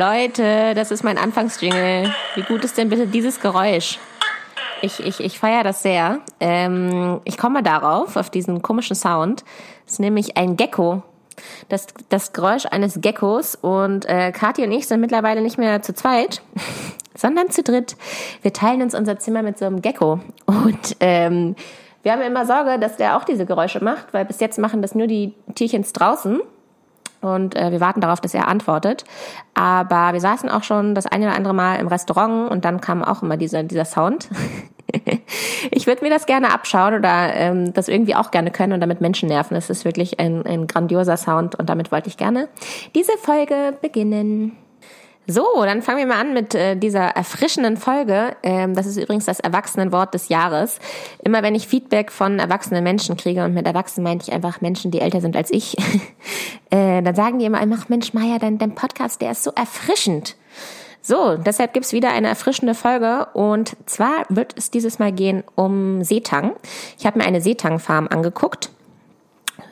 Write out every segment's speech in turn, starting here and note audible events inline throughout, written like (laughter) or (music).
Leute, das ist mein Anfangsjingle. Wie gut ist denn bitte dieses Geräusch? Ich, ich, ich feiere das sehr. Ähm, ich komme darauf, auf diesen komischen Sound. Das ist nämlich ein Gecko. Das, das Geräusch eines Geckos. Und äh, Kathi und ich sind mittlerweile nicht mehr zu zweit, (laughs) sondern zu dritt. Wir teilen uns unser Zimmer mit so einem Gecko. Und ähm, wir haben immer Sorge, dass der auch diese Geräusche macht, weil bis jetzt machen das nur die Tierchens draußen. Und äh, wir warten darauf, dass er antwortet. Aber wir saßen auch schon das eine oder andere Mal im Restaurant und dann kam auch immer dieser, dieser Sound. (laughs) ich würde mir das gerne abschauen oder ähm, das irgendwie auch gerne können und damit Menschen nerven. Es ist wirklich ein, ein grandioser Sound und damit wollte ich gerne diese Folge beginnen. So, dann fangen wir mal an mit äh, dieser erfrischenden Folge. Ähm, das ist übrigens das Erwachsenenwort des Jahres. Immer wenn ich Feedback von erwachsenen Menschen kriege, und mit Erwachsenen meine ich einfach Menschen, die älter sind als ich, (laughs) äh, dann sagen die immer, ach Mensch, Maya, dein, dein Podcast, der ist so erfrischend. So, deshalb gibt's wieder eine erfrischende Folge und zwar wird es dieses Mal gehen um Seetang. Ich habe mir eine Seetangfarm angeguckt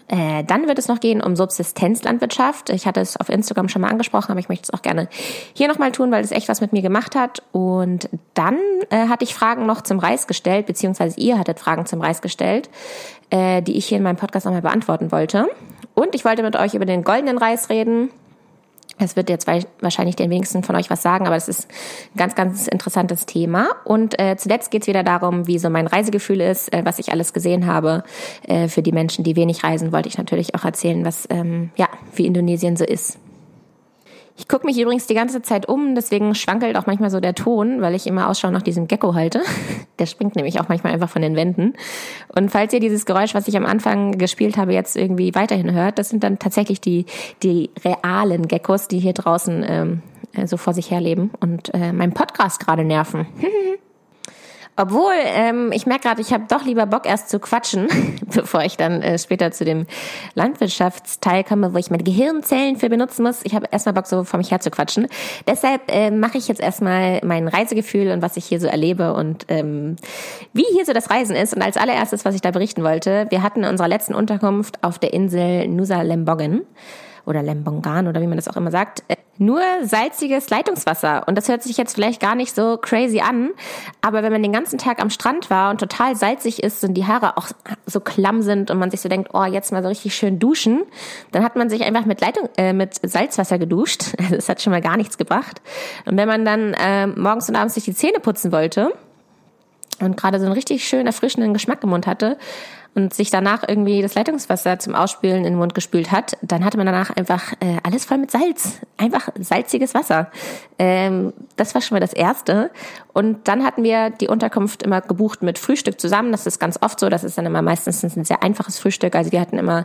äh, dann wird es noch gehen um Subsistenzlandwirtschaft. Ich hatte es auf Instagram schon mal angesprochen, aber ich möchte es auch gerne hier nochmal tun, weil es echt was mit mir gemacht hat. Und dann äh, hatte ich Fragen noch zum Reis gestellt, beziehungsweise ihr hattet Fragen zum Reis gestellt, äh, die ich hier in meinem Podcast nochmal beantworten wollte. Und ich wollte mit euch über den goldenen Reis reden. Es wird jetzt wahrscheinlich den wenigsten von euch was sagen, aber es ist ein ganz, ganz interessantes Thema. Und äh, zuletzt geht es wieder darum, wie so mein Reisegefühl ist, äh, was ich alles gesehen habe. Äh, für die Menschen, die wenig reisen, wollte ich natürlich auch erzählen, was ähm, ja wie Indonesien so ist. Ich gucke mich übrigens die ganze Zeit um, deswegen schwankelt auch manchmal so der Ton, weil ich immer Ausschau nach diesem Gecko halte. (laughs) Der springt nämlich auch manchmal einfach von den Wänden. Und falls ihr dieses Geräusch, was ich am Anfang gespielt habe, jetzt irgendwie weiterhin hört, das sind dann tatsächlich die, die realen Geckos, die hier draußen ähm, so vor sich herleben und äh, meinen Podcast gerade nerven. (laughs) Obwohl, ähm, ich merke gerade, ich habe doch lieber Bock erst zu quatschen, (laughs) bevor ich dann äh, später zu dem Landwirtschaftsteil komme, wo ich meine Gehirnzellen für benutzen muss. Ich habe erstmal Bock, so vor mich her zu quatschen. Deshalb äh, mache ich jetzt erstmal mein Reisegefühl und was ich hier so erlebe und ähm, wie hier so das Reisen ist. Und als allererstes, was ich da berichten wollte, wir hatten in unserer letzten Unterkunft auf der Insel Nusa Lemboggen oder Lembongan oder wie man das auch immer sagt, äh, nur salziges Leitungswasser. Und das hört sich jetzt vielleicht gar nicht so crazy an, aber wenn man den ganzen Tag am Strand war und total salzig ist und die Haare auch so klamm sind und man sich so denkt, oh, jetzt mal so richtig schön duschen, dann hat man sich einfach mit Leitung, äh, mit Salzwasser geduscht. (laughs) Also es hat schon mal gar nichts gebracht. Und wenn man dann äh, morgens und abends sich die Zähne putzen wollte, und gerade so einen richtig schön erfrischenden Geschmack im Mund hatte, und sich danach irgendwie das Leitungswasser zum Ausspülen in den Mund gespült hat, dann hatte man danach einfach äh, alles voll mit Salz. Einfach salziges Wasser. Ähm, das war schon mal das Erste. Und dann hatten wir die Unterkunft immer gebucht mit Frühstück zusammen. Das ist ganz oft so. Das ist dann immer meistens ein sehr einfaches Frühstück. Also wir hatten immer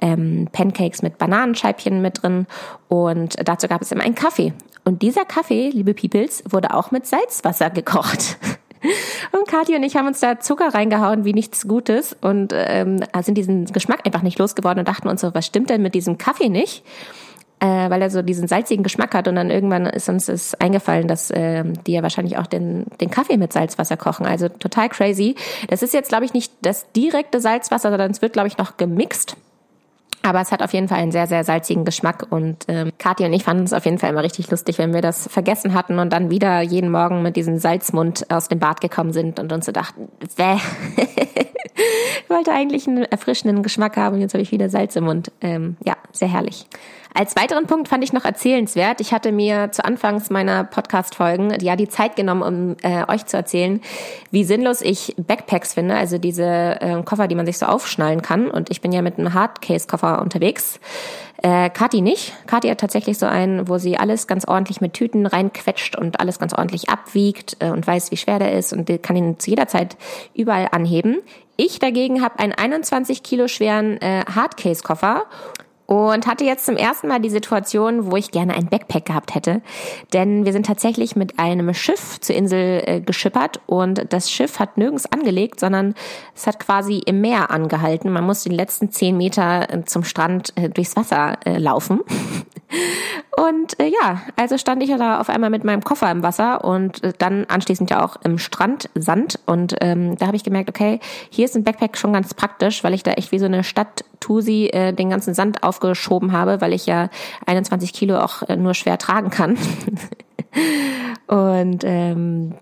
ähm, Pancakes mit Bananenscheibchen mit drin. Und dazu gab es immer einen Kaffee. Und dieser Kaffee, liebe Peoples, wurde auch mit Salzwasser gekocht. (laughs) Und Kathi und ich haben uns da Zucker reingehauen wie nichts Gutes und ähm, sind diesen Geschmack einfach nicht losgeworden und dachten uns so, was stimmt denn mit diesem Kaffee nicht? Äh, weil er so diesen salzigen Geschmack hat und dann irgendwann ist uns es eingefallen, dass äh, die ja wahrscheinlich auch den, den Kaffee mit Salzwasser kochen. Also total crazy. Das ist jetzt, glaube ich, nicht das direkte Salzwasser, sondern es wird, glaube ich, noch gemixt aber es hat auf jeden Fall einen sehr, sehr salzigen Geschmack und ähm, Kathi und ich fanden es auf jeden Fall immer richtig lustig, wenn wir das vergessen hatten und dann wieder jeden Morgen mit diesem Salzmund aus dem Bad gekommen sind und uns so dachten, bäh. (laughs) ich wollte eigentlich einen erfrischenden Geschmack haben und jetzt habe ich wieder Salz im Mund. Ähm, ja, sehr herrlich. Als weiteren Punkt fand ich noch erzählenswert. Ich hatte mir zu Anfangs meiner Podcast-Folgen ja die Zeit genommen, um äh, euch zu erzählen, wie sinnlos ich Backpacks finde, also diese äh, Koffer, die man sich so aufschnallen kann. Und ich bin ja mit einem Hardcase-Koffer unterwegs. Äh, Kathi nicht. Kathi hat tatsächlich so einen, wo sie alles ganz ordentlich mit Tüten reinquetscht und alles ganz ordentlich abwiegt äh, und weiß, wie schwer der ist und kann ihn zu jeder Zeit überall anheben. Ich dagegen habe einen 21 Kilo schweren äh, Hardcase-Koffer und hatte jetzt zum ersten Mal die Situation, wo ich gerne ein Backpack gehabt hätte. Denn wir sind tatsächlich mit einem Schiff zur Insel äh, geschippert und das Schiff hat nirgends angelegt, sondern es hat quasi im Meer angehalten. Man muss die letzten zehn Meter äh, zum Strand äh, durchs Wasser äh, laufen. (laughs) Und äh, ja, also stand ich ja da auf einmal mit meinem Koffer im Wasser und äh, dann anschließend ja auch im Strand Sand. Und ähm, da habe ich gemerkt, okay, hier ist ein Backpack schon ganz praktisch, weil ich da echt wie so eine Stadt-Tusi äh, den ganzen Sand aufgeschoben habe, weil ich ja 21 Kilo auch äh, nur schwer tragen kann. (laughs) und ähm,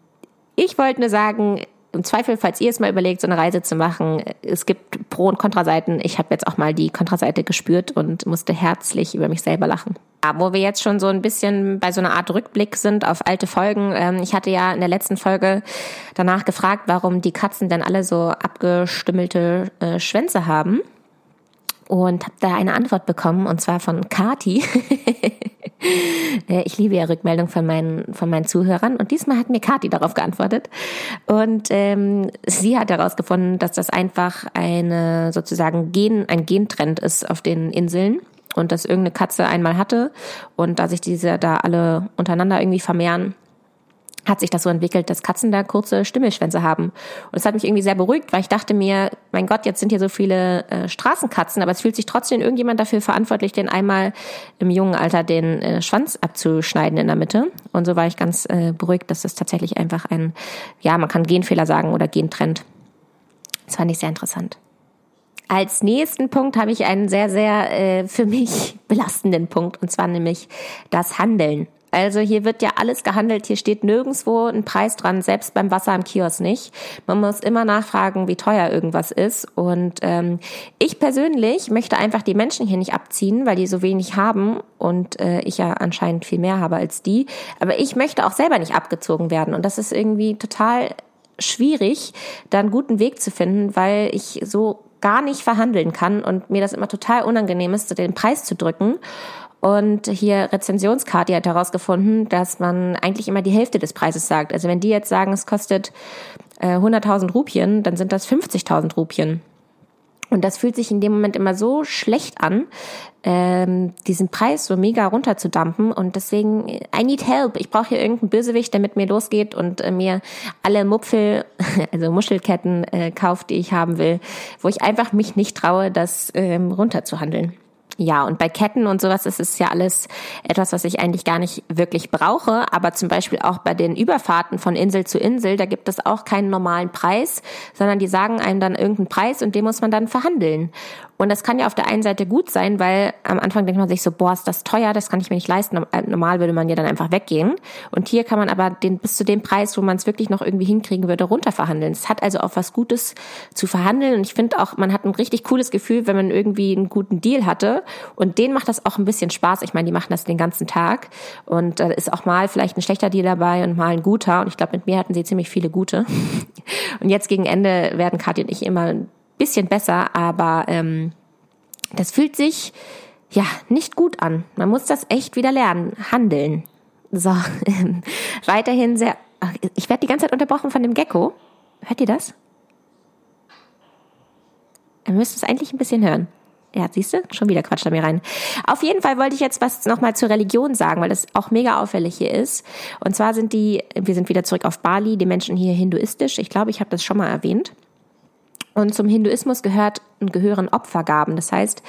ich wollte nur sagen, im Zweifel, falls ihr es mal überlegt, so eine Reise zu machen, es gibt Pro- und Kontraseiten. Ich habe jetzt auch mal die Kontraseite gespürt und musste herzlich über mich selber lachen. Ja, wo wir jetzt schon so ein bisschen bei so einer Art Rückblick sind auf alte Folgen. Ähm, ich hatte ja in der letzten Folge danach gefragt, warum die Katzen denn alle so abgestümmelte äh, Schwänze haben und habe da eine Antwort bekommen und zwar von Kati. (laughs) Ich liebe ja Rückmeldung von meinen von meinen Zuhörern. Und diesmal hat mir Kati darauf geantwortet. Und ähm, sie hat herausgefunden, dass das einfach eine sozusagen Gen ein Gentrend ist auf den Inseln und dass irgendeine Katze einmal hatte und da sich diese da alle untereinander irgendwie vermehren hat sich das so entwickelt, dass Katzen da kurze Stimmelschwänze haben. Und das hat mich irgendwie sehr beruhigt, weil ich dachte mir, mein Gott, jetzt sind hier so viele äh, Straßenkatzen, aber es fühlt sich trotzdem irgendjemand dafür verantwortlich, den einmal im jungen Alter den äh, Schwanz abzuschneiden in der Mitte. Und so war ich ganz äh, beruhigt, dass das tatsächlich einfach ein, ja, man kann Genfehler sagen oder Gentrend. Das fand ich sehr interessant. Als nächsten Punkt habe ich einen sehr, sehr äh, für mich (laughs) belastenden Punkt, und zwar nämlich das Handeln. Also hier wird ja alles gehandelt, hier steht nirgendwo ein Preis dran, selbst beim Wasser im Kiosk nicht. Man muss immer nachfragen, wie teuer irgendwas ist. Und ähm, ich persönlich möchte einfach die Menschen hier nicht abziehen, weil die so wenig haben und äh, ich ja anscheinend viel mehr habe als die. Aber ich möchte auch selber nicht abgezogen werden. Und das ist irgendwie total schwierig, da einen guten Weg zu finden, weil ich so gar nicht verhandeln kann und mir das immer total unangenehm ist, den Preis zu drücken. Und hier Rezensionskarte hat herausgefunden, dass man eigentlich immer die Hälfte des Preises sagt. Also wenn die jetzt sagen, es kostet äh, 100.000 Rupien, dann sind das 50.000 Rupien. Und das fühlt sich in dem Moment immer so schlecht an, ähm, diesen Preis so mega runterzudampen. Und deswegen, I need help. Ich brauche hier irgendeinen Bösewicht, der mit mir losgeht und äh, mir alle Mupfel, (laughs) also Muschelketten äh, kauft, die ich haben will, wo ich einfach mich nicht traue, das ähm, runterzuhandeln. Ja, und bei Ketten und sowas ist es ja alles etwas, was ich eigentlich gar nicht wirklich brauche. Aber zum Beispiel auch bei den Überfahrten von Insel zu Insel, da gibt es auch keinen normalen Preis, sondern die sagen einem dann irgendeinen Preis und den muss man dann verhandeln. Und das kann ja auf der einen Seite gut sein, weil am Anfang denkt man sich so, boah, ist das teuer, das kann ich mir nicht leisten. Äh, normal würde man ja dann einfach weggehen. Und hier kann man aber den, bis zu dem Preis, wo man es wirklich noch irgendwie hinkriegen würde, runterverhandeln. Es hat also auch was Gutes zu verhandeln. Und ich finde auch, man hat ein richtig cooles Gefühl, wenn man irgendwie einen guten Deal hatte. Und denen macht das auch ein bisschen Spaß. Ich meine, die machen das den ganzen Tag. Und da ist auch mal vielleicht ein schlechter Deal dabei und mal ein guter. Und ich glaube, mit mir hatten sie ziemlich viele gute. (laughs) Und jetzt gegen Ende werden Kathi und ich immer bisschen besser, aber ähm, das fühlt sich ja nicht gut an. Man muss das echt wieder lernen. Handeln. So, ähm, weiterhin sehr. Ich werde die ganze Zeit unterbrochen von dem Gecko. Hört ihr das? Ihr müsst es eigentlich ein bisschen hören. Ja, siehst du, schon wieder quatscht er mir rein. Auf jeden Fall wollte ich jetzt was nochmal zur Religion sagen, weil das auch mega auffällig hier ist. Und zwar sind die, wir sind wieder zurück auf Bali, die Menschen hier hinduistisch. Ich glaube, ich habe das schon mal erwähnt. Und zum Hinduismus gehört, gehören Opfergaben. Das heißt,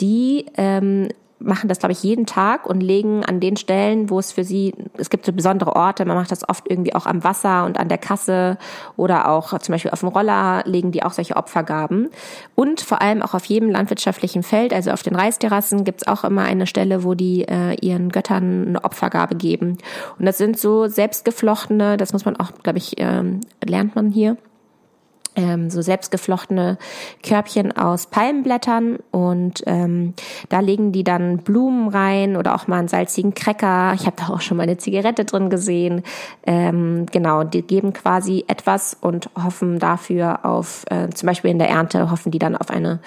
die ähm, machen das, glaube ich, jeden Tag und legen an den Stellen, wo es für sie, es gibt so besondere Orte, man macht das oft irgendwie auch am Wasser und an der Kasse oder auch zum Beispiel auf dem Roller legen die auch solche Opfergaben. Und vor allem auch auf jedem landwirtschaftlichen Feld, also auf den Reisterrassen, gibt's auch immer eine Stelle, wo die äh, ihren Göttern eine Opfergabe geben. Und das sind so selbstgeflochtene, das muss man auch, glaube ich, ähm, lernt man hier ähm, so selbstgeflochtene Körbchen aus Palmenblättern und ähm, da legen die dann Blumen rein oder auch mal einen salzigen Cracker. Ich habe da auch schon mal eine Zigarette drin gesehen. Ähm, genau, die geben quasi etwas und hoffen dafür auf, äh, zum Beispiel in der Ernte, hoffen die dann auf eine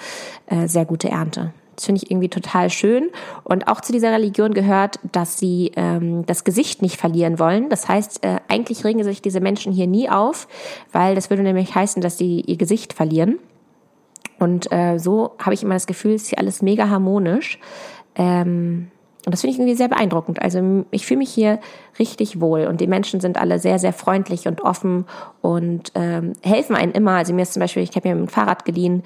äh, sehr gute Ernte. Das finde ich irgendwie total schön. Und auch zu dieser Religion gehört, dass sie ähm, das Gesicht nicht verlieren wollen. Das heißt, äh, eigentlich regen sich diese Menschen hier nie auf, weil das würde nämlich heißen, dass sie ihr Gesicht verlieren. Und äh, so habe ich immer das Gefühl, ist hier alles mega harmonisch. Ähm, Und das finde ich irgendwie sehr beeindruckend. Also ich fühle mich hier richtig wohl und die Menschen sind alle sehr, sehr freundlich und offen und ähm, helfen einem immer. Also mir ist zum Beispiel, ich habe mir ein Fahrrad geliehen,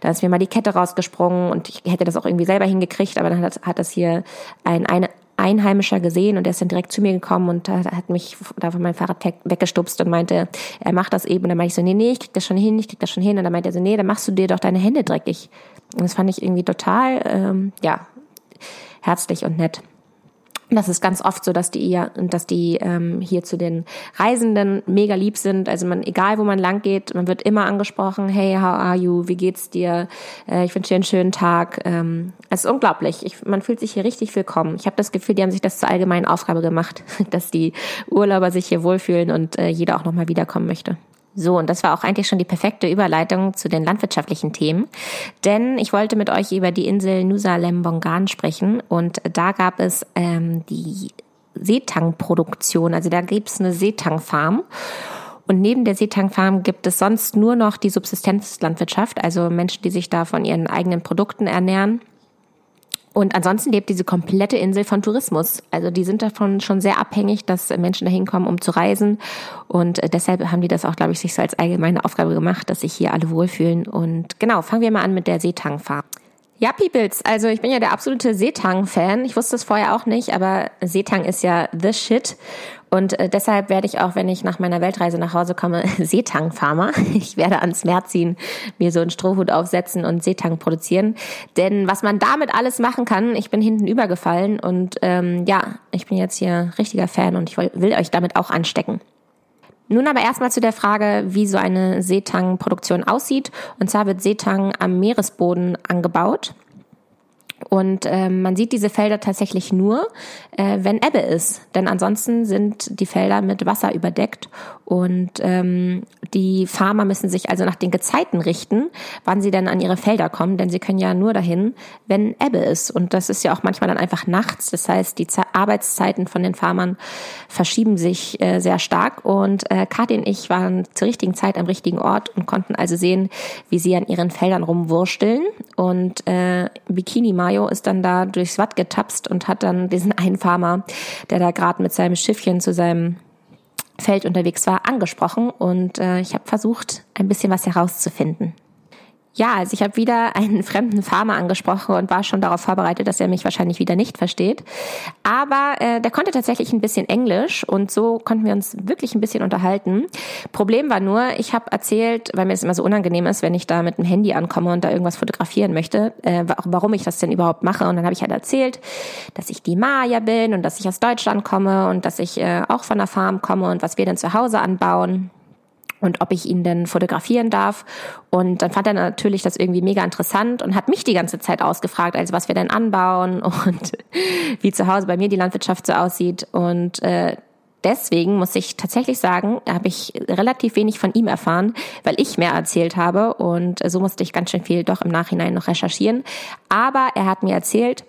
da ist mir mal die Kette rausgesprungen und ich hätte das auch irgendwie selber hingekriegt, aber dann hat, hat das hier ein, eine, Einheimischer gesehen und der ist dann direkt zu mir gekommen und hat mich da von meinem Fahrrad weggestupst und meinte, er macht das eben. Und dann meinte ich so, nee, nee, ich krieg das schon hin, ich krieg das schon hin. Und dann meinte er so, nee, dann machst du dir doch deine Hände dreckig. Und das fand ich irgendwie total, ähm, ja, herzlich und nett. Das ist ganz oft so, dass die ja, dass die ähm, hier zu den Reisenden mega lieb sind. Also man, egal wo man lang geht, man wird immer angesprochen. Hey, how are you? Wie geht's dir? Äh, ich wünsche dir einen schönen Tag. Ähm, es ist unglaublich. Ich, man fühlt sich hier richtig willkommen. Ich habe das Gefühl, die haben sich das zur allgemeinen Aufgabe gemacht, (laughs) dass die Urlauber sich hier wohlfühlen und äh, jeder auch nochmal wiederkommen möchte. So, und das war auch eigentlich schon die perfekte Überleitung zu den landwirtschaftlichen Themen. Denn ich wollte mit euch über die Insel Nusa Lembongan sprechen und da gab es ähm, die Seetangproduktion. Also da gibt es eine Seetangfarm. Und neben der Seetangfarm gibt es sonst nur noch die Subsistenzlandwirtschaft, also Menschen, die sich da von ihren eigenen Produkten ernähren. Und ansonsten lebt diese komplette Insel von Tourismus. Also die sind davon schon sehr abhängig, dass Menschen dahin kommen, um zu reisen. Und äh, deshalb haben die das auch, glaube ich, sich so als allgemeine Aufgabe gemacht, dass sich hier alle wohlfühlen. Und genau, fangen wir mal an mit der Seetangfarm. Ja, Peoples, also ich bin ja der absolute Seetang-Fan. Ich wusste es vorher auch nicht, aber Seetang ist ja the shit. Und äh, deshalb werde ich auch, wenn ich nach meiner Weltreise nach Hause komme, (laughs) Seetang-Farmer. (laughs) Ich werde ans Meer ziehen, mir so einen Strohhut aufsetzen und Seetang produzieren. Denn was man damit alles machen kann, ich bin hinten übergefallen und ähm, ja, ich bin jetzt hier richtiger Fan und ich will, will euch damit auch anstecken. Nun aber erstmal zu der Frage, wie so eine Seetang-Produktion aussieht. Und zwar wird Seetang am Meeresboden angebaut. Und äh, man sieht diese Felder tatsächlich nur, äh, wenn Ebbe ist. Denn ansonsten sind die Felder mit Wasser überdeckt. Und ähm, die Farmer müssen sich also nach den Gezeiten richten, wann sie denn an ihre Felder kommen. Denn sie können ja nur dahin, wenn Ebbe ist. Und das ist ja auch manchmal dann einfach nachts. Das heißt, die Ze Arbeitszeiten von den Farmern verschieben sich äh, sehr stark. Und äh, Kathi und ich waren zur richtigen Zeit am richtigen Ort und konnten also sehen, wie sie an ihren Feldern rumwursteln. Und äh, Bikini Mayo ist dann da durchs Watt getapst und hat dann diesen einen Farmer, der da gerade mit seinem Schiffchen zu seinem Feld unterwegs war, angesprochen und äh, ich habe versucht, ein bisschen was herauszufinden. Ja, also ich habe wieder einen (laughs) fremden Farmer angesprochen und war schon darauf vorbereitet, dass er mich wahrscheinlich wieder nicht versteht. Aber äh, der konnte tatsächlich ein bisschen Englisch und so konnten wir uns wirklich ein bisschen unterhalten. Problem war nur, ich habe erzählt, weil mir das immer so unangenehm ist, wenn ich da mit dem Handy ankomme und da irgendwas fotografieren möchte, äh, warum ich das denn überhaupt mache. Und dann habe ich halt erzählt, dass ich die Maya bin und dass ich aus Deutschland komme und dass ich äh, auch von der Farm komme und was wir denn zu Hause anbauen und ob ich ihn denn fotografieren darf. Und dann fand er natürlich das irgendwie mega interessant und hat mich die ganze Zeit ausgefragt, also was wir denn anbauen (laughs) und wie zu Hause bei mir die Landwirtschaft so aussieht. Und äh, deswegen muss ich tatsächlich sagen, habe ich relativ wenig von ihm erfahren, weil ich mehr erzählt habe und so musste ich ganz schön viel doch im Nachhinein noch recherchieren. Aber er hat mir erzählt,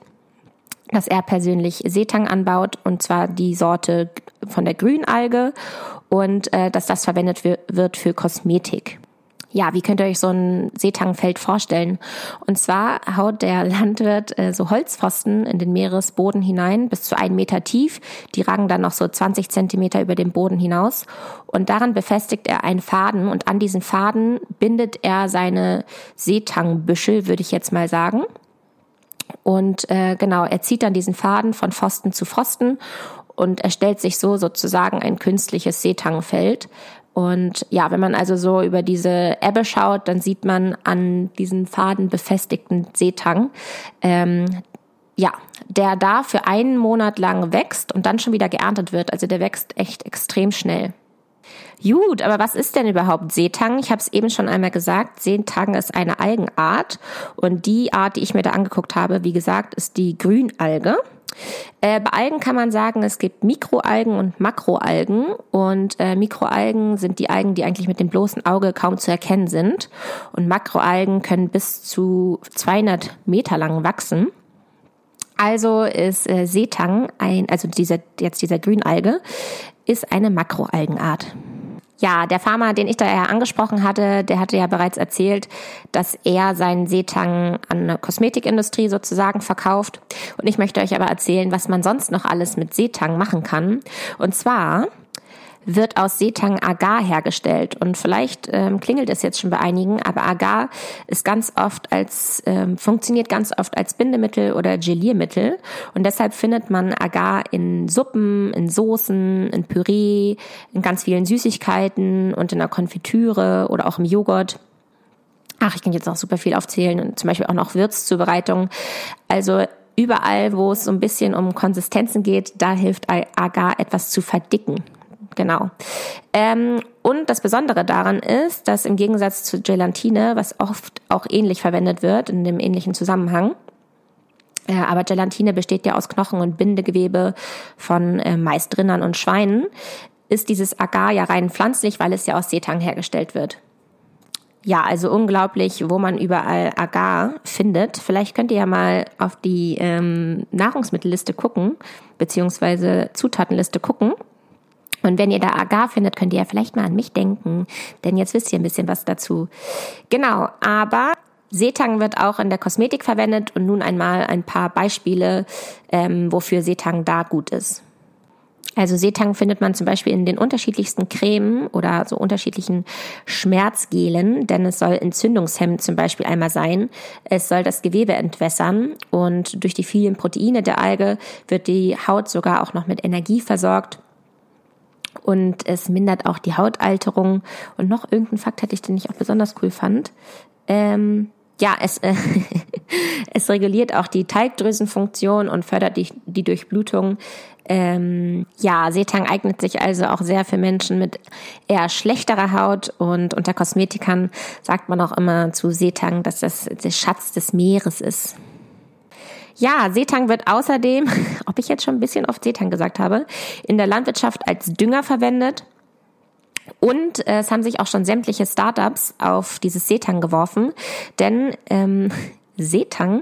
dass er persönlich Seetang anbaut und zwar die Sorte von der Grünalge und äh, dass das verwendet wird für Kosmetik. Ja, wie könnt ihr euch so ein Seetangfeld vorstellen? Und zwar haut der Landwirt äh, so Holzpfosten in den Meeresboden hinein, bis zu einen Meter tief. Die ragen dann noch so 20 Zentimeter über den Boden hinaus. Und daran befestigt er einen Faden und an diesen Faden bindet er seine Seetangbüschel, würde ich jetzt mal sagen. Und äh, genau, er zieht dann diesen Faden von Pfosten zu Pfosten und erstellt sich so sozusagen ein künstliches Seetangfeld. Und ja, wenn man also so über diese Ebbe schaut, dann sieht man an diesen Faden befestigten Seetang, ähm, ja, der da für einen Monat lang wächst und dann schon wieder geerntet wird. Also der wächst echt extrem schnell. Gut, aber was ist denn überhaupt Seetang? Ich habe es eben schon einmal gesagt. Seetang ist eine Algenart und die Art, die ich mir da angeguckt habe, wie gesagt, ist die Grünalge. Äh, bei Algen kann man sagen, es gibt Mikroalgen und Makroalgen. Und äh, Mikroalgen sind die Algen, die eigentlich mit dem bloßen Auge kaum zu erkennen sind. Und Makroalgen können bis zu 200 Meter lang wachsen. Also ist äh, Seetang ein, also dieser, jetzt dieser Grünalge, ist eine Makroalgenart. Ja, der Farmer, den ich da ja angesprochen hatte, der hatte ja bereits erzählt, dass er seinen Seetang an eine Kosmetikindustrie sozusagen verkauft. Und ich möchte euch aber erzählen, was man sonst noch alles mit Seetang machen kann. Und zwar wird aus Seetang Agar hergestellt. Und vielleicht ähm, klingelt es jetzt schon bei einigen, aber Agar ist ganz oft als, ähm, funktioniert ganz oft als Bindemittel oder Geliermittel. Und deshalb findet man Agar in Suppen, in Soßen, in Püree, in ganz vielen Süßigkeiten und in der Konfitüre oder auch im Joghurt. Ach, ich kann jetzt auch super viel aufzählen und zum Beispiel auch noch Würzzubereitung. Also überall, wo es so ein bisschen um Konsistenzen geht, da hilft Agar etwas zu verdicken. Genau. Ähm, und das Besondere daran ist, dass im Gegensatz zu Gelatine, was oft auch ähnlich verwendet wird, in dem ähnlichen Zusammenhang, äh, aber Gelatine besteht ja aus Knochen und Bindegewebe von äh, meist und Schweinen, ist dieses Agar ja rein pflanzlich, weil es ja aus Seetang hergestellt wird. Ja, also unglaublich, wo man überall Agar findet. Vielleicht könnt ihr ja mal auf die ähm, Nahrungsmittelliste gucken, beziehungsweise Zutatenliste gucken und wenn ihr da Agar findet, könnt ihr ja vielleicht mal an mich denken, denn jetzt wisst ihr ein bisschen was dazu. Genau, aber Seetang wird auch in der Kosmetik verwendet und nun einmal ein paar Beispiele, ähm, wofür Seetang da gut ist. Also Seetang findet man zum Beispiel in den unterschiedlichsten Cremen oder so unterschiedlichen Schmerzgelen, denn es soll entzündungshemmend zum Beispiel einmal sein. Es soll das Gewebe entwässern und durch die vielen Proteine der Alge wird die Haut sogar auch noch mit Energie versorgt und es mindert auch die Hautalterung. Und noch irgendeinen Fakt hatte ich, den ich auch besonders cool fand. Ähm, ja, es, äh, (laughs) es reguliert auch die Talgdrüsenfunktion und fördert die, die Durchblutung. Ähm, ja, Seetang eignet sich also auch sehr für Menschen mit eher schlechterer Haut und unter Kosmetikern sagt man auch immer zu Seetang, dass das der Schatz des Meeres ist. Ja, Seetang wird außerdem, (laughs) ob ich jetzt schon ein bisschen oft Seetang gesagt habe, in der Landwirtschaft als Dünger verwendet. Und äh, es haben sich auch schon sämtliche Startups auf dieses Seetang geworfen, denn ähm, (laughs) Seetang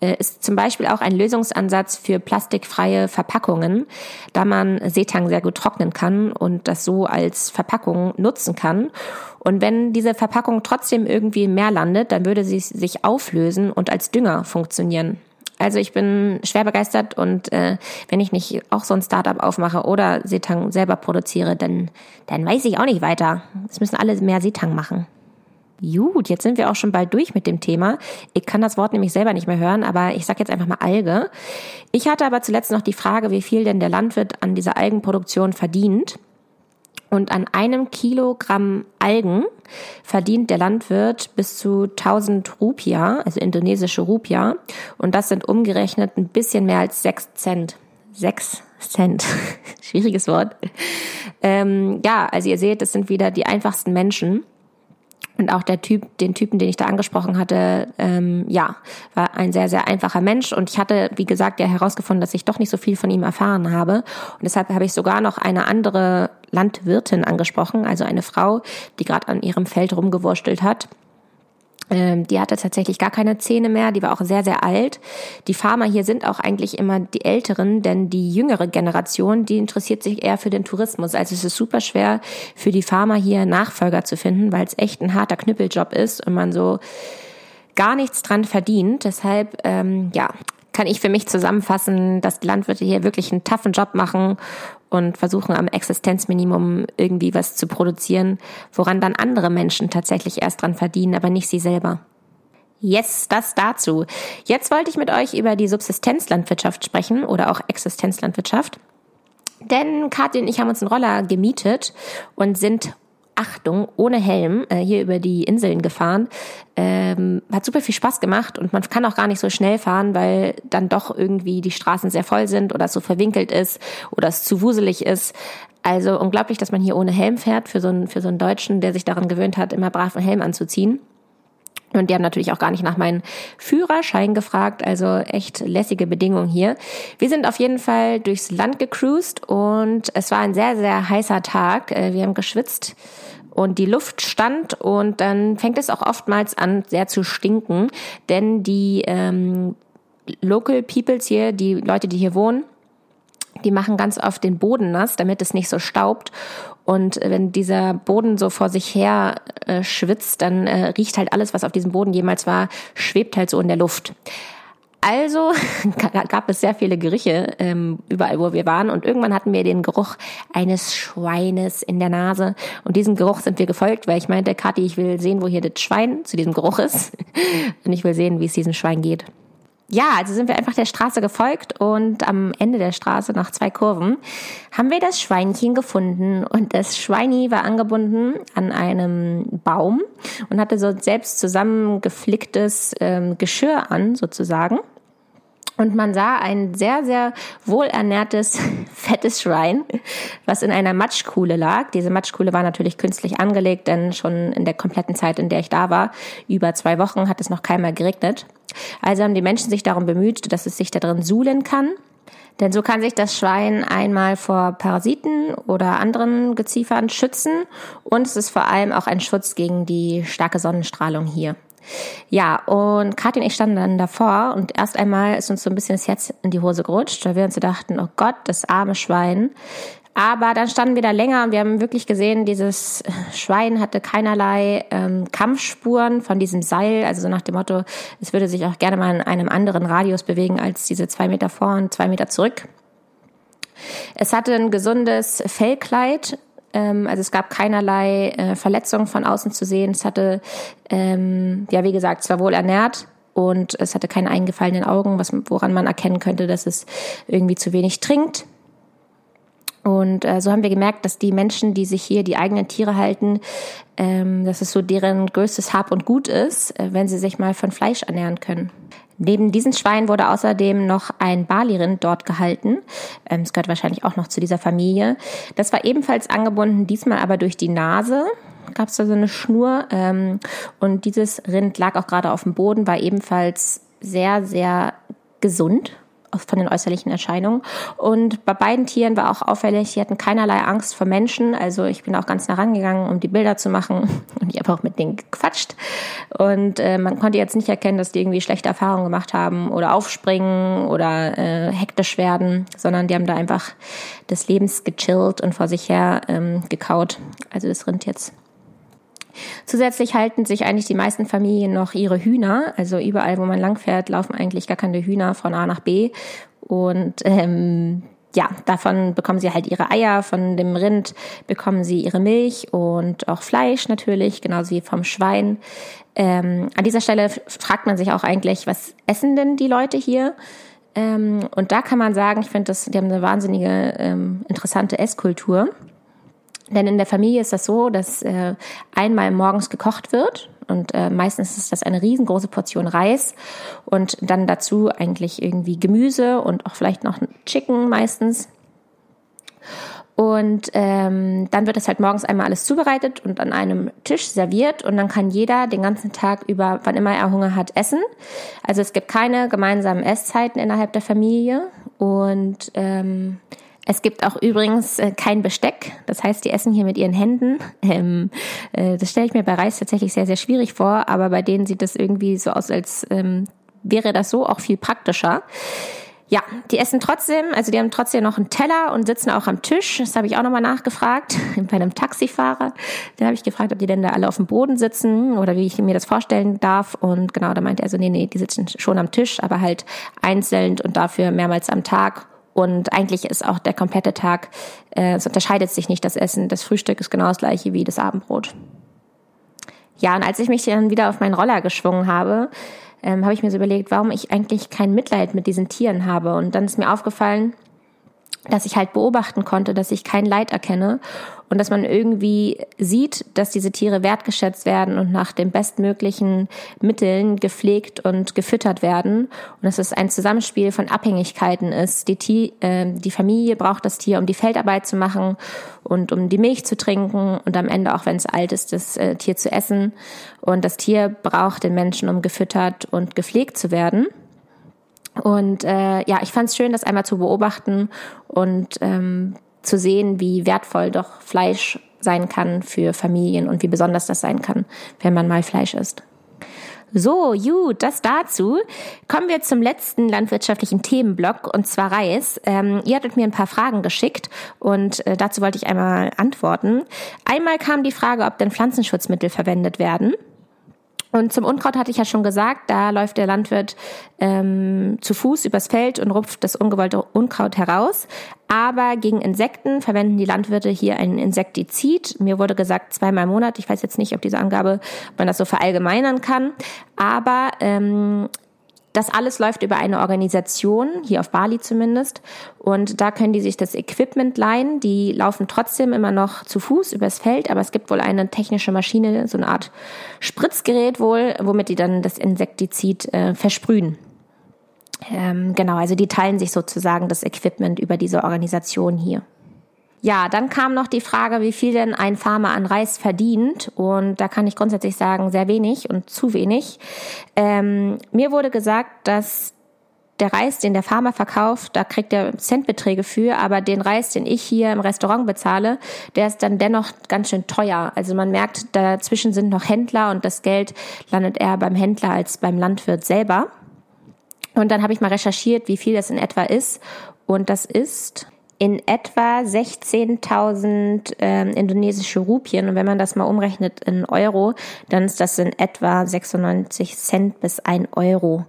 äh, ist zum Beispiel auch ein Lösungsansatz für plastikfreie Verpackungen, da man Seetang sehr gut trocknen kann und das so als Verpackung nutzen kann. Und wenn diese Verpackung trotzdem irgendwie im Meer landet, dann würde sie sich auflösen und als Dünger funktionieren. Also ich bin schwer begeistert und äh, wenn ich nicht auch so ein Startup aufmache oder Seetang selber produziere, dann, dann weiß ich auch nicht weiter. Es müssen alle mehr Seetang machen. Gut, jetzt sind wir auch schon bald durch mit dem Thema. Ich kann das Wort nämlich selber nicht mehr hören, aber ich sage jetzt einfach mal Alge. Ich hatte aber zuletzt noch die Frage, wie viel denn der Landwirt an dieser Algenproduktion verdient. Und an einem Kilogramm Algen verdient der Landwirt bis zu 1000 Rupia, also indonesische Rupia. Und das sind umgerechnet ein bisschen mehr als 6 Cent. 6 Cent. (laughs) Schwieriges Wort. Ähm, ja, also ihr seht, das sind wieder die einfachsten Menschen. Und auch der Typ, den Typen, den ich da angesprochen hatte, ähm, ja, war ein sehr, sehr einfacher Mensch. Und ich hatte, wie gesagt, ja herausgefunden, dass ich doch nicht so viel von ihm erfahren habe. Und deshalb habe ich sogar noch eine andere Landwirtin angesprochen, also eine Frau, die gerade an ihrem Feld rumgewurstelt hat. Ähm, die hatte tatsächlich gar keine Zähne mehr, die war auch sehr, sehr alt. Die Farmer hier sind auch eigentlich immer die Älteren, denn die jüngere Generation, die interessiert sich eher für den Tourismus. Also es ist super schwer für die Farmer hier Nachfolger zu finden, weil es echt ein harter Knüppeljob ist und man so gar nichts dran verdient. Deshalb, ähm, ja, kann ich für mich zusammenfassen, dass die Landwirte hier wirklich einen taffen Job machen und versuchen am Existenzminimum irgendwie was zu produzieren, woran dann andere Menschen tatsächlich erst dran verdienen, aber nicht sie selber. Yes, das dazu. Jetzt wollte ich mit euch über die Subsistenzlandwirtschaft sprechen oder auch Existenzlandwirtschaft. Denn Kathi und ich haben uns einen Roller gemietet und sind Achtung, ohne Helm äh, hier über die Inseln gefahren. Ähm, hat super viel Spaß gemacht und man kann auch gar nicht so schnell fahren, weil dann doch irgendwie die Straßen sehr voll sind oder es so verwinkelt ist oder es zu wuselig ist. Also unglaublich, dass man hier ohne Helm fährt für so einen, für so einen Deutschen, der sich daran gewöhnt hat, immer brav einen Helm anzuziehen. Und die haben natürlich auch gar nicht nach meinem Führerschein gefragt, also echt lässige Bedingungen hier. Wir sind auf jeden Fall durchs Land gecruised und es war ein sehr, sehr heißer Tag. Äh, wir haben geschwitzt und die Luft stand und dann fängt es auch oftmals an, sehr zu stinken, denn die ähm, Local Peoples hier, die Leute, die hier wohnen, Die machen ganz oft den Boden nass, damit es nicht so staubt. Und wenn dieser Boden so vor sich her äh, schwitzt, dann äh, riecht halt alles, was auf diesem Boden jemals war, schwebt halt so in der Luft. Also (laughs) gab es sehr viele Gerüche ähm, überall, wo wir waren. Und irgendwann hatten wir den Geruch eines Schweines in der Nase. Und diesem Geruch sind wir gefolgt, weil ich meinte, Kathi, ich will sehen, wo hier das Schwein zu diesem Geruch ist. (laughs) Und ich will sehen, wie es diesem Schwein geht ja, also sind wir einfach der Straße gefolgt und am Ende der Straße nach zwei Kurven haben wir das Schweinchen gefunden und das Schweini war angebunden an einem Baum und hatte so selbst zusammengeflicktes ähm, Geschirr an sozusagen. Und man sah ein sehr, sehr wohlernährtes, (laughs) fettes Schwein, was in einer Matschkuhle lag. Diese Matschkuhle war natürlich künstlich angelegt, denn schon in der kompletten Zeit, in der ich da war, über zwei Wochen hat es noch keinmal geregnet. Also haben die Menschen sich darum bemüht, dass es sich da drin suhlen kann. Denn so kann sich das Schwein einmal vor Parasiten oder anderen Geziefern schützen und es ist vor allem auch ein Schutz gegen die starke Sonnenstrahlung hier. Ja, und Kathi und ich standen dann davor und erst einmal ist uns so ein bisschen das Herz in die Hose gerutscht, weil wir uns so dachten, oh Gott, das arme Schwein. Aber dann standen wir da länger und wir haben wirklich gesehen, dieses Schwein hatte keinerlei ähm, Kampfspuren von diesem Seil. Also so nach dem Motto, es würde sich auch gerne mal in einem anderen Radius bewegen als diese zwei Meter vor und zwei Meter zurück. Es hatte ein gesundes Fellkleid, ähm, also es gab keinerlei äh, Verletzungen von außen zu sehen. Es hatte, ähm, ja wie gesagt, zwar wohl ernährt, und es hatte keine eingefallenen Augen, was, woran man erkennen könnte, dass es irgendwie zu wenig trinkt. Und äh, so haben wir gemerkt, dass die Menschen, die sich hier die eigenen Tiere halten, ähm, dass es so deren größtes Hab und Gut ist, äh, wenn sie sich mal von Fleisch ernähren können. Neben diesen Schweinen wurde außerdem noch ein Bali-Rind dort gehalten. Ähm, es gehört wahrscheinlich auch noch zu dieser Familie. Das war ebenfalls angebunden, diesmal aber durch die Nase gab es da so eine Schnur. Ähm, und dieses Rind lag auch gerade auf dem Boden, war ebenfalls sehr, sehr gesund von den äußerlichen Erscheinungen. Und bei beiden Tieren war auch auffällig, sie hatten keinerlei Angst vor Menschen. Also ich bin auch ganz nah rangegangen, um die Bilder zu machen. (laughs) Und ich habe auch mit denen gequatscht. Und äh, man konnte jetzt nicht erkennen, dass die irgendwie schlechte Erfahrungen gemacht haben oder aufspringen oder äh, hektisch werden, sondern die haben da einfach des Lebens gechillt und vor sich her ähm, gekaut. Also das Rind jetzt Zusätzlich halten sich eigentlich die meisten Familien noch ihre Hühner. Also überall, wo man langfährt, laufen eigentlich gar keine Hühner von A nach B. Und ähm, ja, davon bekommen sie halt ihre Eier, von dem Rind bekommen sie ihre Milch und auch Fleisch natürlich, genauso wie vom Schwein. Ähm, an dieser Stelle fragt man sich auch eigentlich, was essen denn die Leute hier? Ähm, und da kann man sagen, ich finde, die haben eine wahnsinnige ähm, interessante Esskultur. Denn in der Familie ist das so, dass äh, einmal morgens gekocht wird und äh, meistens ist das eine riesengroße Portion Reis und dann dazu eigentlich irgendwie Gemüse und auch vielleicht noch Chicken meistens. Und ähm, dann wird es halt morgens einmal alles zubereitet und an einem Tisch serviert und dann kann jeder den ganzen Tag über, wann immer er Hunger hat, essen. Also es gibt keine gemeinsamen Esszeiten innerhalb der Familie und ähm, es gibt auch übrigens äh, kein Besteck. Das heißt, die essen hier mit ihren Händen. Ähm, äh, das stelle ich mir bei Reis tatsächlich sehr, sehr schwierig vor, aber bei denen sieht das irgendwie so aus, als ähm, wäre das so auch viel praktischer. Ja, die essen trotzdem, also die haben trotzdem noch einen Teller und sitzen auch am Tisch. Das habe ich auch nochmal nachgefragt (laughs) bei einem Taxifahrer. Da habe ich gefragt, ob die denn da alle auf dem Boden sitzen oder wie ich mir das vorstellen darf. Und genau, da meinte er so, nee, nee, die sitzen schon am Tisch, aber halt einzeln und dafür mehrmals am Tag und eigentlich ist auch der komplette Tag, äh, es unterscheidet sich nicht das Essen. Das Frühstück ist genau das gleiche wie das Abendbrot. Ja, und als ich mich dann wieder auf meinen Roller geschwungen habe, ähm, habe ich mir so überlegt, warum ich eigentlich kein Mitleid mit diesen Tieren habe. Und dann ist mir aufgefallen, dass ich halt beobachten konnte, dass ich kein Leid erkenne und dass man irgendwie sieht, dass diese Tiere wertgeschätzt werden und nach den bestmöglichen Mitteln gepflegt und gefüttert werden und dass es ein Zusammenspiel von Abhängigkeiten ist. Die, äh, die Familie braucht das Tier, um die Feldarbeit zu machen und um die Milch zu trinken und am Ende, auch wenn es alt ist, das äh, Tier zu essen. Und das Tier braucht den Menschen, um gefüttert und gepflegt zu werden. Und äh, ja, ich fand es schön, das einmal zu beobachten und ähm, zu sehen, wie wertvoll doch Fleisch sein kann für Familien und wie besonders das sein kann, wenn man mal Fleisch isst. So, gut, das dazu. Kommen wir zum letzten landwirtschaftlichen Themenblock und zwar Reis. Ähm, ihr hattet mir ein paar Fragen geschickt und äh, dazu wollte ich einmal antworten. Einmal kam die Frage, ob denn Pflanzenschutzmittel verwendet werden. Und zum Unkraut hatte ich ja schon gesagt, da läuft der Landwirt ähm, zu Fuß übers Feld und rupft das ungewollte Unkraut heraus. Aber gegen Insekten verwenden die Landwirte hier ein Insektizid. Mir wurde gesagt zweimal im Monat. Ich weiß jetzt nicht, ob diese Angabe, ob man das so verallgemeinern kann. Aber ähm, das alles läuft über eine Organisation, hier auf Bali zumindest. Und da können die sich das Equipment leihen. Die laufen trotzdem immer noch zu Fuß übers Feld, aber es gibt wohl eine technische Maschine, so eine Art Spritzgerät wohl, womit die dann das Insektizid äh, versprühen. Ähm, genau, also die teilen sich sozusagen das Equipment über diese Organisation hier. Ja, dann kam noch die Frage, wie viel denn ein Farmer an Reis verdient. Und da kann ich grundsätzlich sagen, sehr wenig und zu wenig. Ähm, mir wurde gesagt, dass der Reis, den der Farmer verkauft, da kriegt er Centbeträge für, aber den Reis, den ich hier im Restaurant bezahle, der ist dann dennoch ganz schön teuer. Also man merkt, dazwischen sind noch Händler und das Geld landet eher beim Händler als beim Landwirt selber. Und dann habe ich mal recherchiert, wie viel das in etwa ist. Und das ist in etwa 16.000 äh, indonesische Rupien. Und wenn man das mal umrechnet in Euro, dann ist das in etwa 96 Cent bis 1 Euro.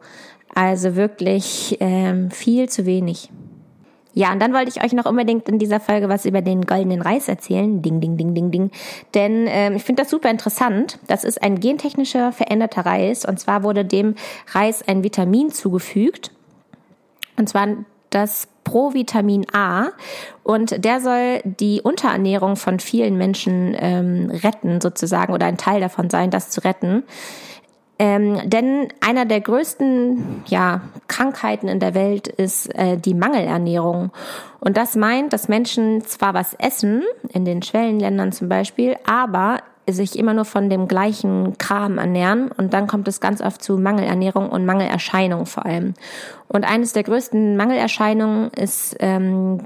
Also wirklich ähm, viel zu wenig. Ja, und dann wollte ich euch noch unbedingt in dieser Folge was über den goldenen Reis erzählen. Ding, ding, ding, ding, ding. Denn ähm, ich finde das super interessant. Das ist ein gentechnischer veränderter Reis. Und zwar wurde dem Reis ein Vitamin zugefügt. Und zwar das Provitamin A und der soll die Unterernährung von vielen Menschen ähm, retten sozusagen oder ein Teil davon sein, das zu retten. Ähm, denn einer der größten ja, Krankheiten in der Welt ist äh, die Mangelernährung. Und das meint, dass Menschen zwar was essen, in den Schwellenländern zum Beispiel, aber sich immer nur von dem gleichen Kram ernähren und dann kommt es ganz oft zu Mangelernährung und Mangelerscheinungen vor allem. Und eines der größten Mangelerscheinungen ist ähm,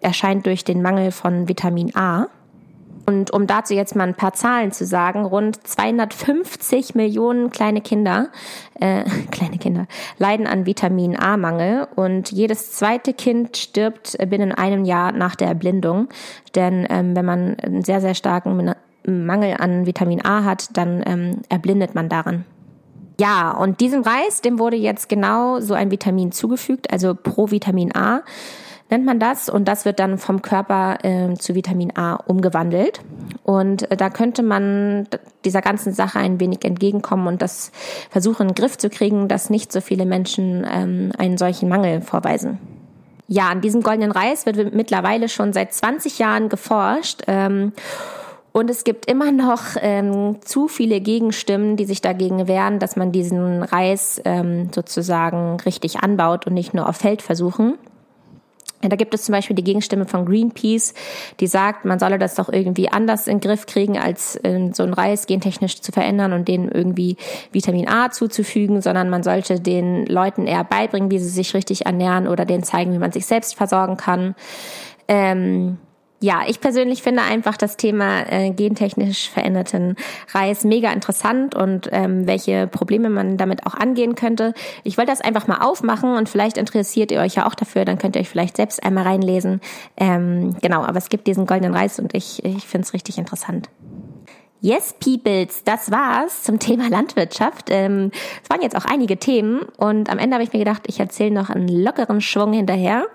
erscheint durch den Mangel von Vitamin A. Und um dazu jetzt mal ein paar Zahlen zu sagen, rund 250 Millionen kleine Kinder, äh, (laughs) kleine Kinder, leiden an Vitamin A-Mangel und jedes zweite Kind stirbt binnen einem Jahr nach der Erblindung. Denn ähm, wenn man einen sehr, sehr starken Mangel an Vitamin A hat, dann ähm, erblindet man daran. Ja, und diesem Reis, dem wurde jetzt genau so ein Vitamin zugefügt, also Provitamin A nennt man das und das wird dann vom Körper äh, zu Vitamin A umgewandelt und äh, da könnte man dieser ganzen Sache ein wenig entgegenkommen und das versuchen in den Griff zu kriegen, dass nicht so viele Menschen ähm, einen solchen Mangel vorweisen. Ja, an diesem goldenen Reis wird mittlerweile schon seit 20 Jahren geforscht. Ähm, und es gibt immer noch ähm, zu viele Gegenstimmen, die sich dagegen wehren, dass man diesen Reis ähm, sozusagen richtig anbaut und nicht nur auf Feldversuchen. Da gibt es zum Beispiel die Gegenstimme von Greenpeace, die sagt, man solle das doch irgendwie anders in den Griff kriegen, als äh, so einen Reis gentechnisch zu verändern und denen irgendwie Vitamin A zuzufügen, sondern man sollte den Leuten eher beibringen, wie sie sich richtig ernähren oder denen zeigen, wie man sich selbst versorgen kann. Ähm, ja, ich persönlich finde einfach das Thema äh, gentechnisch veränderten Reis mega interessant und ähm, welche Probleme man damit auch angehen könnte. Ich wollte das einfach mal aufmachen und vielleicht interessiert ihr euch ja auch dafür, dann könnt ihr euch vielleicht selbst einmal reinlesen. Ähm, genau, aber es gibt diesen goldenen Reis und ich, ich finde es richtig interessant. Yes, Peoples, das war's zum Thema Landwirtschaft. Ähm, es waren jetzt auch einige Themen und am Ende habe ich mir gedacht, ich erzähle noch einen lockeren Schwung hinterher.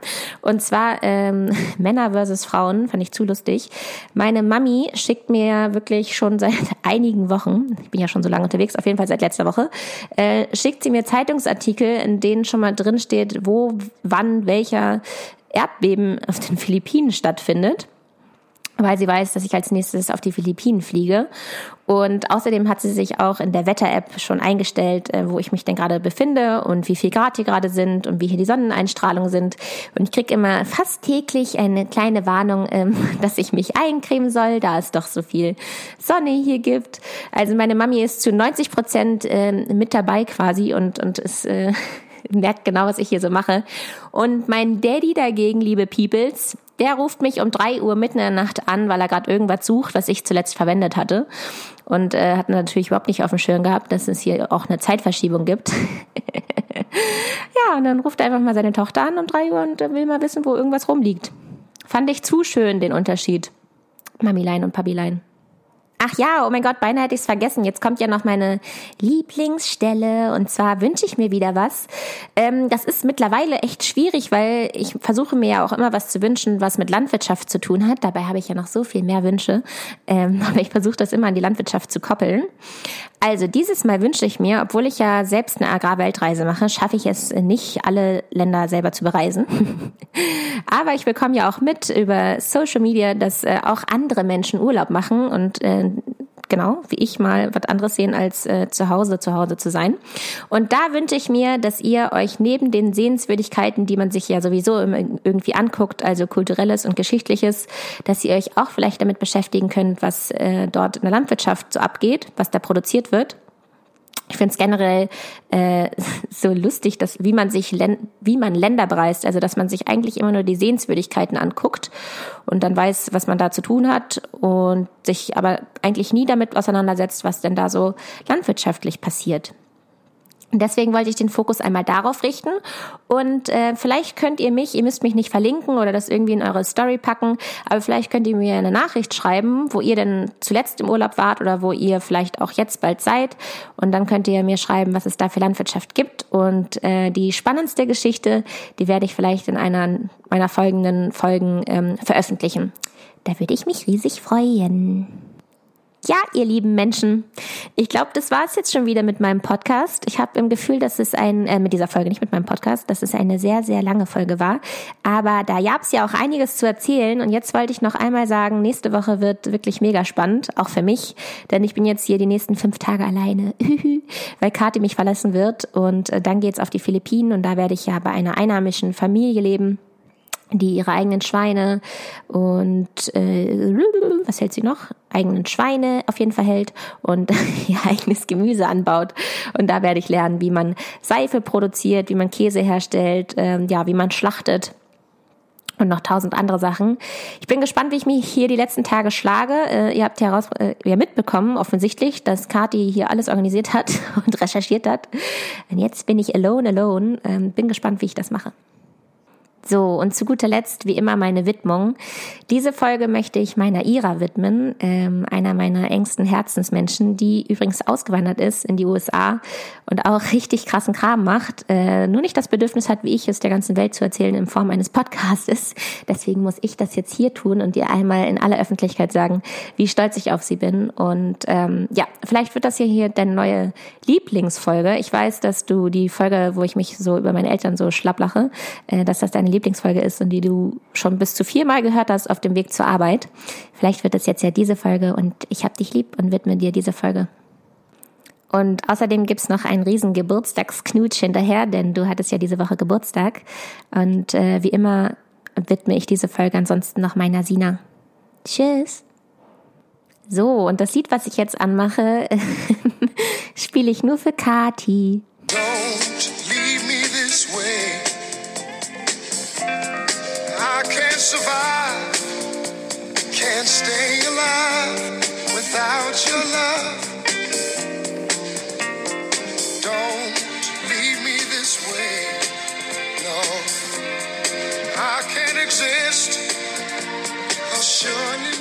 Und zwar ähm, (laughs) Männer versus Frauen, fand ich zu lustig. Meine Mami schickt mir wirklich schon seit (laughs) einigen Wochen, ich bin ja schon so lange unterwegs, auf jeden Fall seit letzter Woche, äh, schickt sie mir Zeitungsartikel, in denen schon mal drin steht, wo, wann, welcher Erdbeben auf den Philippinen stattfindet weil sie weiß, dass ich als nächstes auf die Philippinen fliege. Und außerdem hat sie sich auch in der Wetter-App schon eingestellt, äh, wo ich mich denn gerade befinde und wie viel Grad hier gerade sind und wie hier die Sonneneinstrahlungen sind. Und ich kriege immer fast täglich eine kleine Warnung, ähm, (laughs) dass ich mich eincremen soll, da es doch so viel Sonne hier gibt. Also meine Mami ist zu 90 Prozent ähm, mit dabei quasi und, und ist... Äh, (laughs) merkt genau, was ich hier so mache. Und mein Daddy dagegen, liebe Peoples, Der ruft mich um drei Uhr mitten in der Nacht an, weil er gerade irgendwas sucht, was ich zuletzt verwendet hatte. Und äh, hat natürlich überhaupt nicht auf dem Schirm gehabt, dass es hier auch eine Zeitverschiebung gibt. (laughs) ja, und dann ruft er einfach mal seine Tochter an um drei Uhr und will mal wissen, wo irgendwas rumliegt. Fand ich zu schön, den Unterschied. Mamilein und Papilein. Ach ja, oh mein Gott, beinahe hätte ich es vergessen. Jetzt kommt ja noch meine Lieblingsstelle und zwar wünsche ich mir wieder was. Ähm, das ist mittlerweile echt schwierig, weil ich versuche mir ja auch immer was zu wünschen, was mit Landwirtschaft zu tun hat. Dabei habe ich ja noch so viel mehr Wünsche, ähm, (laughs) aber ich versuche das immer an die Landwirtschaft zu koppeln. Also dieses Mal wünsche ich mir, obwohl ich ja selbst eine Agrarweltreise mache, schaffe ich es nicht, alle Länder selber zu bereisen. (laughs) aber ich bekomme ja auch mit über Social Media, dass äh, auch andere Menschen Urlaub machen und äh, genau, wie ich mal was anderes sehen, als äh, zu Hause zu Hause zu sein. Und da wünsche ich mir, dass ihr euch neben den Sehenswürdigkeiten, die man sich ja sowieso irgendwie anguckt, also kulturelles und geschichtliches, dass ihr euch auch vielleicht damit beschäftigen könnt, was äh, dort in der Landwirtschaft so abgeht, was da produziert wird ich finde es generell äh, (laughs) so lustig, dass wie man sich wie man Länder bereist, also dass man sich eigentlich immer nur die Sehenswürdigkeiten anguckt und dann weiß, was man da zu tun hat und sich aber eigentlich nie damit auseinandersetzt, was denn da so landwirtschaftlich passiert. Deswegen wollte ich den Fokus einmal darauf richten. Und äh, vielleicht könnt ihr mich, ihr müsst mich nicht verlinken oder das irgendwie in eure Story packen, aber vielleicht könnt ihr mir eine Nachricht schreiben, wo ihr denn zuletzt im Urlaub wart oder wo ihr vielleicht auch jetzt bald seid. Und dann könnt ihr mir schreiben, was es da für Landwirtschaft gibt. Und äh, die spannendste Geschichte, die werde ich vielleicht in einer meiner folgenden Folgen ähm, veröffentlichen. Da würde ich mich riesig freuen. Ja, ihr lieben Menschen, ich glaube, das war es jetzt schon wieder mit meinem Podcast. Ich habe im Gefühl, dass es ein, äh, mit dieser Folge, nicht mit meinem Podcast, dass es eine sehr, sehr lange Folge war. Aber da gab es ja auch einiges zu erzählen. Und jetzt wollte ich noch einmal sagen, nächste Woche wird wirklich mega spannend, auch für mich. Denn ich bin jetzt hier die nächsten fünf Tage alleine, (laughs) weil Kathi mich verlassen wird. Und äh, dann geht's auf die Philippinen und da werde ich ja bei einer einheimischen Familie leben die ihre eigenen Schweine und äh, was hält sie noch? Eigenen Schweine auf jeden Fall hält und (laughs) ihr eigenes Gemüse anbaut. Und da werde ich lernen, wie man Seife produziert, wie man Käse herstellt, äh, ja, wie man schlachtet und noch tausend andere Sachen. Ich bin gespannt, wie ich mich hier die letzten Tage schlage. Äh, ihr habt ja, raus, äh, ja mitbekommen, offensichtlich, dass Kati hier alles organisiert hat (laughs) und recherchiert hat. Und jetzt bin ich alone, alone. Ähm, bin gespannt, wie ich das mache. So, und zu guter Letzt, wie immer, meine Widmung. Diese Folge möchte ich meiner Ira widmen, ähm, einer meiner engsten Herzensmenschen, die übrigens ausgewandert ist in die USA und auch richtig krassen Kram macht, äh, nur nicht das Bedürfnis hat, wie ich es der ganzen Welt zu erzählen in Form eines Podcasts. Deswegen muss ich das jetzt hier tun und dir einmal in aller Öffentlichkeit sagen, wie stolz ich auf sie bin. Und ähm, ja, vielleicht wird das hier, hier deine neue Lieblingsfolge. Ich weiß, dass du die Folge, wo ich mich so über meine Eltern so schlapplache, äh, dass das deine Lieblingsfolge ist und die du schon bis zu viermal gehört hast auf dem Weg zur Arbeit. Vielleicht wird es jetzt ja diese Folge und ich hab dich lieb und widme dir diese Folge. Und außerdem gibt's noch einen riesen Geburtstagsknutsch hinterher, denn du hattest ja diese Woche Geburtstag. Und äh, wie immer widme ich diese Folge ansonsten noch meiner Sina. Tschüss. So, und das Lied, was ich jetzt anmache, (laughs) spiele ich nur für Kati. Survive, can't stay alive without your love. Don't leave me this way. No, I can't exist. I'll surely